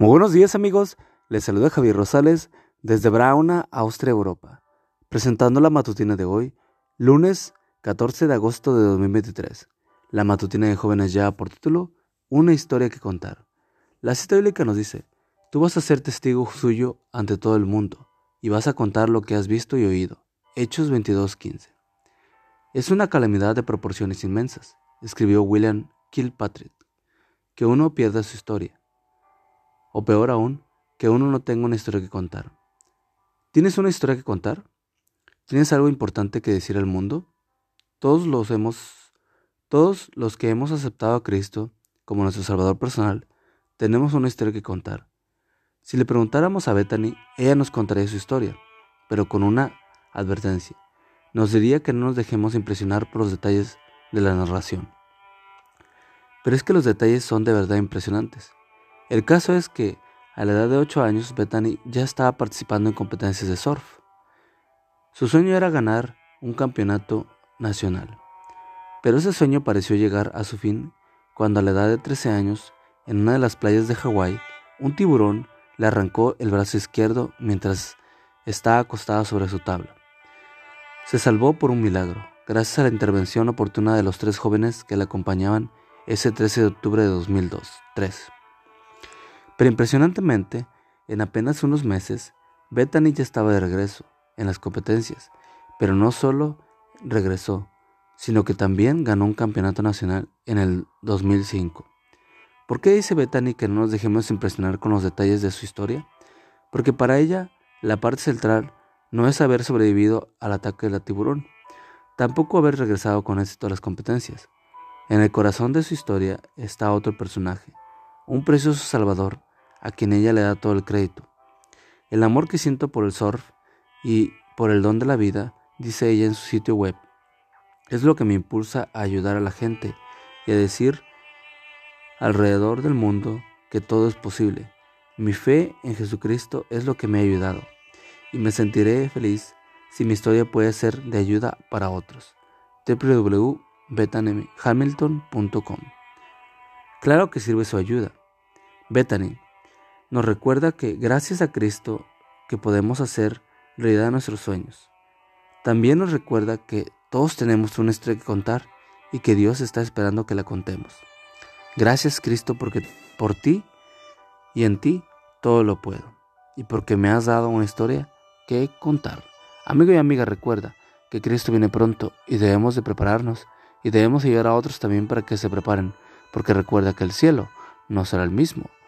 Muy buenos días amigos, les saluda Javier Rosales desde Brauna, Austria, Europa, presentando la matutina de hoy, lunes 14 de agosto de 2023. La matutina de jóvenes ya por título, Una historia que contar. La cita bíblica nos dice, tú vas a ser testigo suyo ante todo el mundo y vas a contar lo que has visto y oído. Hechos 22:15. Es una calamidad de proporciones inmensas, escribió William Kilpatrick, que uno pierda su historia o peor aún, que uno no tenga una historia que contar. ¿Tienes una historia que contar? ¿Tienes algo importante que decir al mundo? Todos los hemos, todos los que hemos aceptado a Cristo como nuestro Salvador personal, tenemos una historia que contar. Si le preguntáramos a Bethany, ella nos contaría su historia, pero con una advertencia. Nos diría que no nos dejemos impresionar por los detalles de la narración. Pero es que los detalles son de verdad impresionantes. El caso es que a la edad de 8 años Bethany ya estaba participando en competencias de surf. Su sueño era ganar un campeonato nacional. Pero ese sueño pareció llegar a su fin cuando a la edad de 13 años, en una de las playas de Hawái, un tiburón le arrancó el brazo izquierdo mientras estaba acostada sobre su tabla. Se salvó por un milagro, gracias a la intervención oportuna de los tres jóvenes que le acompañaban ese 13 de octubre de 2002. 3. Pero impresionantemente, en apenas unos meses, Bethany ya estaba de regreso en las competencias, pero no solo regresó, sino que también ganó un campeonato nacional en el 2005. ¿Por qué dice Bethany que no nos dejemos impresionar con los detalles de su historia? Porque para ella la parte central no es haber sobrevivido al ataque del tiburón, tampoco haber regresado con éxito a las competencias. En el corazón de su historia está otro personaje, un precioso salvador a quien ella le da todo el crédito. El amor que siento por el surf y por el don de la vida, dice ella en su sitio web, es lo que me impulsa a ayudar a la gente y a decir alrededor del mundo que todo es posible. Mi fe en Jesucristo es lo que me ha ayudado y me sentiré feliz si mi historia puede ser de ayuda para otros. www.bethanyhamilton.com Claro que sirve su ayuda. Bethany, nos recuerda que gracias a Cristo que podemos hacer realidad nuestros sueños. También nos recuerda que todos tenemos una historia que contar y que Dios está esperando que la contemos. Gracias Cristo porque por ti y en ti todo lo puedo y porque me has dado una historia que contar. Amigo y amiga, recuerda que Cristo viene pronto y debemos de prepararnos y debemos ayudar a otros también para que se preparen, porque recuerda que el cielo no será el mismo